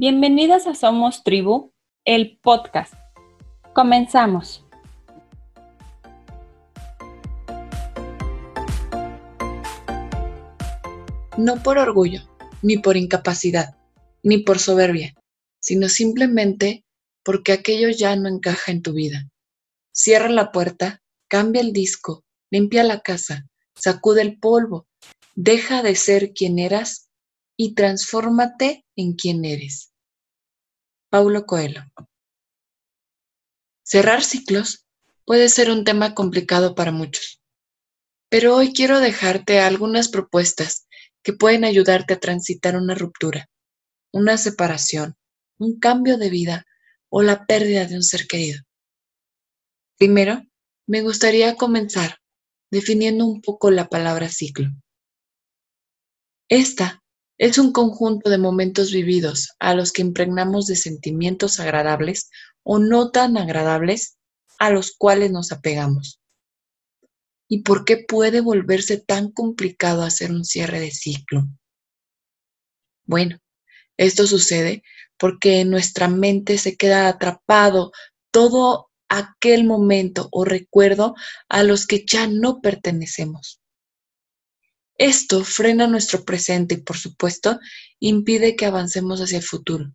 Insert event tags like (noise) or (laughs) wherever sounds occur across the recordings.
Bienvenidas a Somos Tribu, el podcast. Comenzamos. No por orgullo, ni por incapacidad, ni por soberbia, sino simplemente porque aquello ya no encaja en tu vida. Cierra la puerta, cambia el disco, limpia la casa, sacude el polvo, deja de ser quien eras y transfórmate en quien eres. Paulo Coelho. Cerrar ciclos puede ser un tema complicado para muchos, pero hoy quiero dejarte algunas propuestas que pueden ayudarte a transitar una ruptura, una separación, un cambio de vida o la pérdida de un ser querido. Primero, me gustaría comenzar definiendo un poco la palabra ciclo. Esta es un conjunto de momentos vividos a los que impregnamos de sentimientos agradables o no tan agradables a los cuales nos apegamos. ¿Y por qué puede volverse tan complicado hacer un cierre de ciclo? Bueno, esto sucede porque en nuestra mente se queda atrapado todo aquel momento o recuerdo a los que ya no pertenecemos. Esto frena nuestro presente y, por supuesto, impide que avancemos hacia el futuro.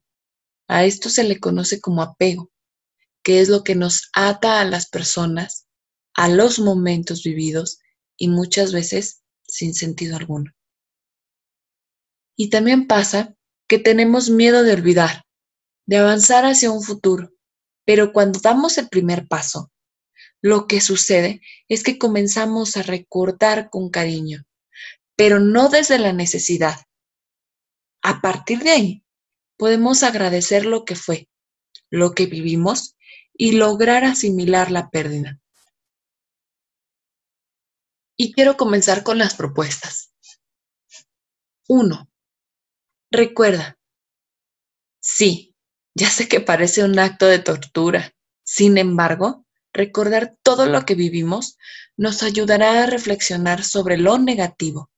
A esto se le conoce como apego, que es lo que nos ata a las personas, a los momentos vividos y muchas veces sin sentido alguno. Y también pasa que tenemos miedo de olvidar, de avanzar hacia un futuro, pero cuando damos el primer paso, lo que sucede es que comenzamos a recordar con cariño, pero no desde la necesidad. A partir de ahí, podemos agradecer lo que fue, lo que vivimos y lograr asimilar la pérdida. Y quiero comenzar con las propuestas. 1. Recuerda. Sí, ya sé que parece un acto de tortura. Sin embargo, recordar todo lo que vivimos nos ayudará a reflexionar sobre lo negativo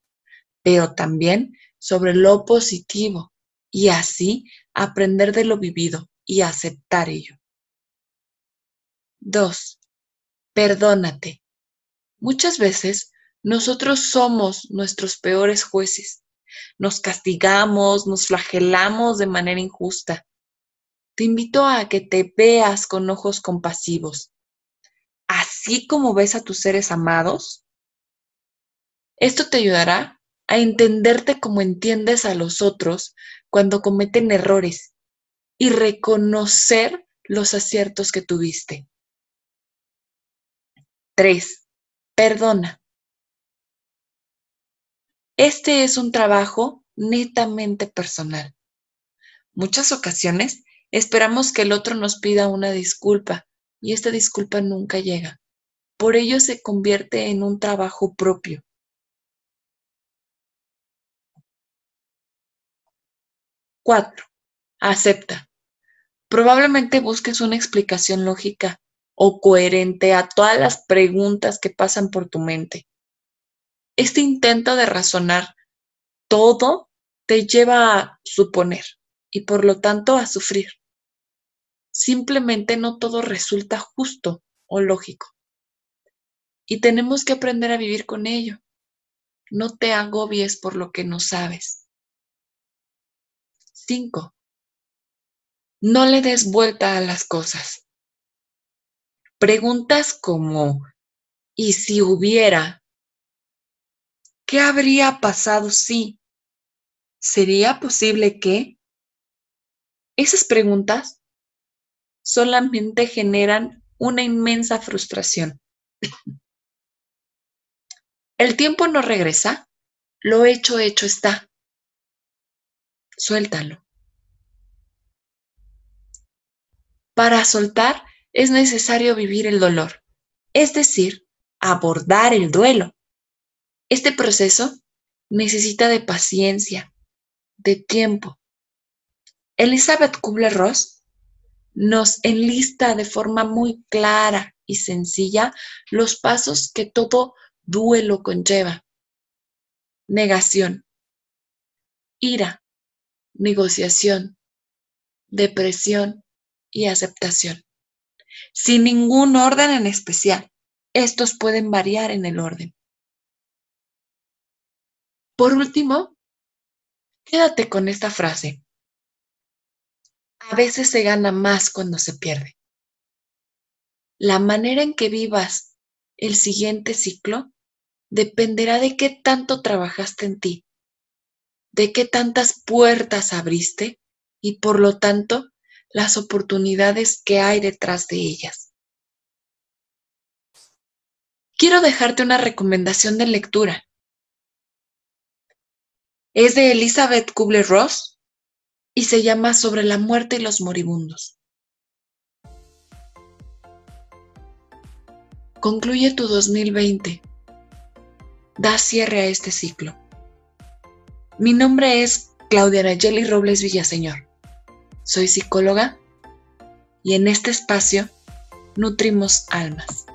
pero también sobre lo positivo y así aprender de lo vivido y aceptar ello. 2. Perdónate. Muchas veces nosotros somos nuestros peores jueces. Nos castigamos, nos flagelamos de manera injusta. Te invito a que te veas con ojos compasivos. Así como ves a tus seres amados, esto te ayudará a entenderte como entiendes a los otros cuando cometen errores y reconocer los aciertos que tuviste. 3. Perdona. Este es un trabajo netamente personal. Muchas ocasiones esperamos que el otro nos pida una disculpa y esta disculpa nunca llega. Por ello se convierte en un trabajo propio. 4. Acepta. Probablemente busques una explicación lógica o coherente a todas las preguntas que pasan por tu mente. Este intento de razonar todo te lleva a suponer y por lo tanto a sufrir. Simplemente no todo resulta justo o lógico. Y tenemos que aprender a vivir con ello. No te agobies por lo que no sabes. 5. No le des vuelta a las cosas. Preguntas como, ¿y si hubiera? ¿Qué habría pasado si? ¿Sería posible que? Esas preguntas solamente generan una inmensa frustración. (laughs) El tiempo no regresa, lo hecho, hecho está suéltalo. Para soltar es necesario vivir el dolor, es decir, abordar el duelo. Este proceso necesita de paciencia, de tiempo. Elizabeth Kubler-Ross nos enlista de forma muy clara y sencilla los pasos que todo duelo conlleva. Negación, ira, negociación, depresión y aceptación. Sin ningún orden en especial, estos pueden variar en el orden. Por último, quédate con esta frase. A veces se gana más cuando se pierde. La manera en que vivas el siguiente ciclo dependerá de qué tanto trabajaste en ti, de qué tantas puertas abriste y por lo tanto las oportunidades que hay detrás de ellas. Quiero dejarte una recomendación de lectura. Es de Elizabeth Kubler-Ross y se llama Sobre la muerte y los moribundos. Concluye tu 2020. Da cierre a este ciclo. Mi nombre es Claudia Nayeli Robles Villaseñor. Soy psicóloga y en este espacio nutrimos almas.